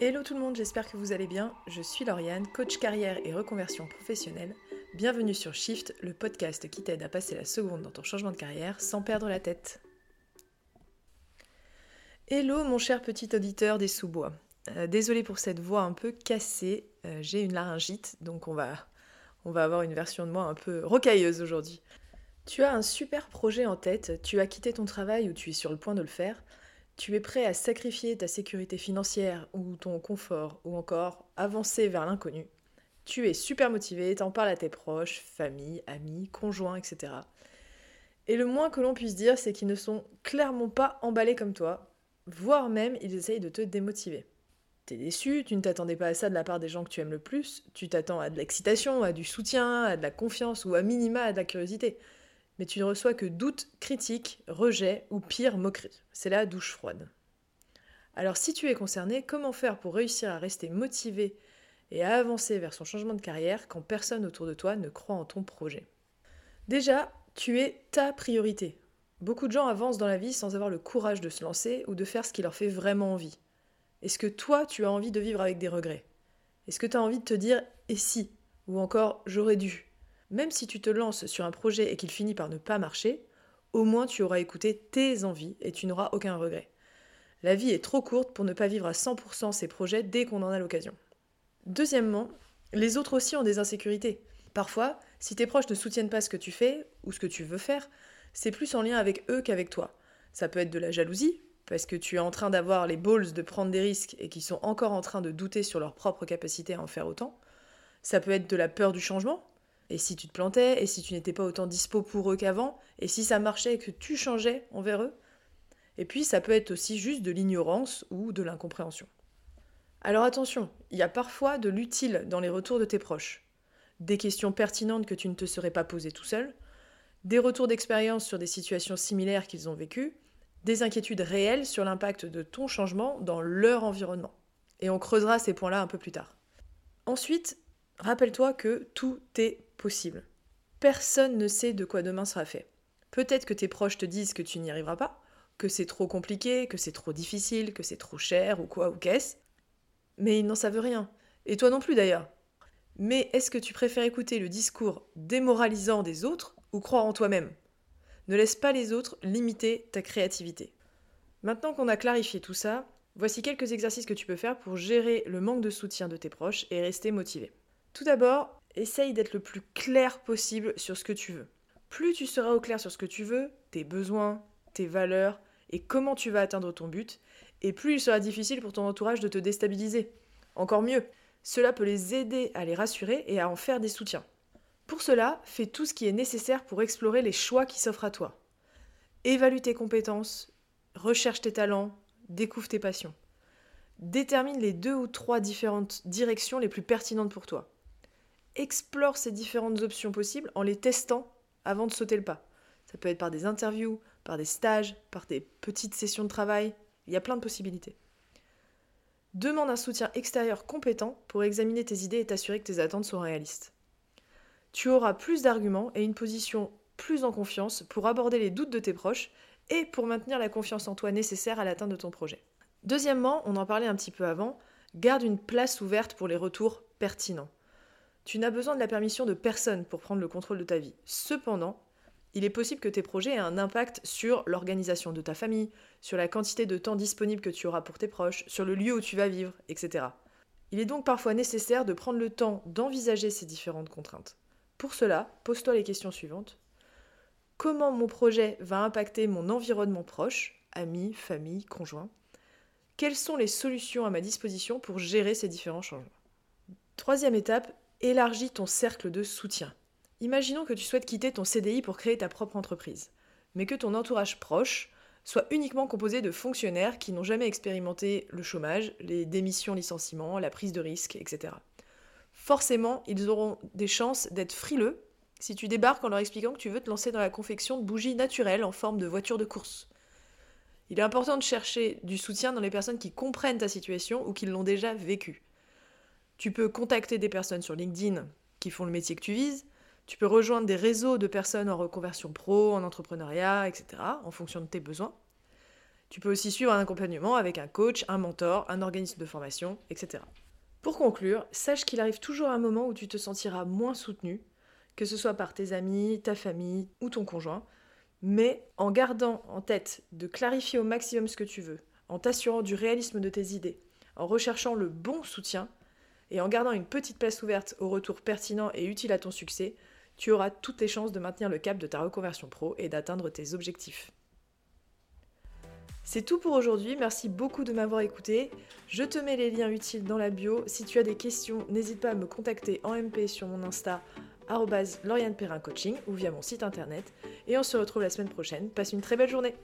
Hello tout le monde, j'espère que vous allez bien. Je suis Lauriane, coach carrière et reconversion professionnelle. Bienvenue sur Shift, le podcast qui t'aide à passer la seconde dans ton changement de carrière sans perdre la tête. Hello mon cher petit auditeur des sous-bois. Euh, désolé pour cette voix un peu cassée, euh, j'ai une laryngite, donc on va, on va avoir une version de moi un peu rocailleuse aujourd'hui. Tu as un super projet en tête, tu as quitté ton travail ou tu es sur le point de le faire, tu es prêt à sacrifier ta sécurité financière ou ton confort ou encore avancer vers l'inconnu. Tu es super motivé, t'en parles à tes proches, famille, amis, conjoints, etc. Et le moins que l'on puisse dire, c'est qu'ils ne sont clairement pas emballés comme toi, voire même ils essayent de te démotiver. T'es déçu, tu ne t'attendais pas à ça de la part des gens que tu aimes le plus, tu t'attends à de l'excitation, à du soutien, à de la confiance ou à minima à de la curiosité mais tu ne reçois que doutes, critiques, rejets ou pire, moqueries. C'est la douche froide. Alors si tu es concerné, comment faire pour réussir à rester motivé et à avancer vers son changement de carrière quand personne autour de toi ne croit en ton projet? Déjà, tu es ta priorité. Beaucoup de gens avancent dans la vie sans avoir le courage de se lancer ou de faire ce qui leur fait vraiment envie. Est-ce que toi, tu as envie de vivre avec des regrets? Est-ce que tu as envie de te dire et si? Ou encore j'aurais dû même si tu te lances sur un projet et qu'il finit par ne pas marcher, au moins tu auras écouté tes envies et tu n'auras aucun regret. La vie est trop courte pour ne pas vivre à 100% ses projets dès qu'on en a l'occasion. Deuxièmement, les autres aussi ont des insécurités. Parfois, si tes proches ne soutiennent pas ce que tu fais ou ce que tu veux faire, c'est plus en lien avec eux qu'avec toi. Ça peut être de la jalousie, parce que tu es en train d'avoir les balls de prendre des risques et qu'ils sont encore en train de douter sur leur propre capacité à en faire autant. Ça peut être de la peur du changement, et si tu te plantais, et si tu n'étais pas autant dispo pour eux qu'avant, et si ça marchait et que tu changeais envers eux? Et puis ça peut être aussi juste de l'ignorance ou de l'incompréhension. Alors attention, il y a parfois de l'utile dans les retours de tes proches. Des questions pertinentes que tu ne te serais pas posées tout seul, des retours d'expérience sur des situations similaires qu'ils ont vécues, des inquiétudes réelles sur l'impact de ton changement dans leur environnement. Et on creusera ces points-là un peu plus tard. Ensuite, rappelle-toi que tout est possible. Personne ne sait de quoi demain sera fait. Peut-être que tes proches te disent que tu n'y arriveras pas, que c'est trop compliqué, que c'est trop difficile, que c'est trop cher ou quoi ou qu'est-ce. Mais ils n'en savent rien. Et toi non plus d'ailleurs. Mais est-ce que tu préfères écouter le discours démoralisant des autres ou croire en toi-même? Ne laisse pas les autres limiter ta créativité. Maintenant qu'on a clarifié tout ça, voici quelques exercices que tu peux faire pour gérer le manque de soutien de tes proches et rester motivé. Tout d'abord, essaye d'être le plus clair possible sur ce que tu veux. Plus tu seras au clair sur ce que tu veux, tes besoins, tes valeurs et comment tu vas atteindre ton but, et plus il sera difficile pour ton entourage de te déstabiliser. Encore mieux, cela peut les aider à les rassurer et à en faire des soutiens. Pour cela, fais tout ce qui est nécessaire pour explorer les choix qui s'offrent à toi. Évalue tes compétences, recherche tes talents, découvre tes passions. Détermine les deux ou trois différentes directions les plus pertinentes pour toi explore ces différentes options possibles en les testant avant de sauter le pas. Ça peut être par des interviews, par des stages, par des petites sessions de travail. Il y a plein de possibilités. Demande un soutien extérieur compétent pour examiner tes idées et t'assurer que tes attentes sont réalistes. Tu auras plus d'arguments et une position plus en confiance pour aborder les doutes de tes proches et pour maintenir la confiance en toi nécessaire à l'atteinte de ton projet. Deuxièmement, on en parlait un petit peu avant, garde une place ouverte pour les retours pertinents. Tu n'as besoin de la permission de personne pour prendre le contrôle de ta vie. Cependant, il est possible que tes projets aient un impact sur l'organisation de ta famille, sur la quantité de temps disponible que tu auras pour tes proches, sur le lieu où tu vas vivre, etc. Il est donc parfois nécessaire de prendre le temps d'envisager ces différentes contraintes. Pour cela, pose-toi les questions suivantes. Comment mon projet va impacter mon environnement proche, amis, famille, conjoint Quelles sont les solutions à ma disposition pour gérer ces différents changements? Troisième étape, Élargis ton cercle de soutien. Imaginons que tu souhaites quitter ton CDI pour créer ta propre entreprise, mais que ton entourage proche soit uniquement composé de fonctionnaires qui n'ont jamais expérimenté le chômage, les démissions, licenciements, la prise de risque, etc. Forcément, ils auront des chances d'être frileux si tu débarques en leur expliquant que tu veux te lancer dans la confection de bougies naturelles en forme de voiture de course. Il est important de chercher du soutien dans les personnes qui comprennent ta situation ou qui l'ont déjà vécue. Tu peux contacter des personnes sur LinkedIn qui font le métier que tu vises. Tu peux rejoindre des réseaux de personnes en reconversion pro, en entrepreneuriat, etc., en fonction de tes besoins. Tu peux aussi suivre un accompagnement avec un coach, un mentor, un organisme de formation, etc. Pour conclure, sache qu'il arrive toujours un moment où tu te sentiras moins soutenu, que ce soit par tes amis, ta famille ou ton conjoint, mais en gardant en tête de clarifier au maximum ce que tu veux, en t'assurant du réalisme de tes idées, en recherchant le bon soutien et en gardant une petite place ouverte aux retours pertinents et utiles à ton succès, tu auras toutes les chances de maintenir le cap de ta reconversion pro et d'atteindre tes objectifs. C'est tout pour aujourd'hui, merci beaucoup de m'avoir écouté. Je te mets les liens utiles dans la bio. Si tu as des questions, n'hésite pas à me contacter en MP sur mon Insta Lauriane ou via mon site internet. Et on se retrouve la semaine prochaine. Passe une très belle journée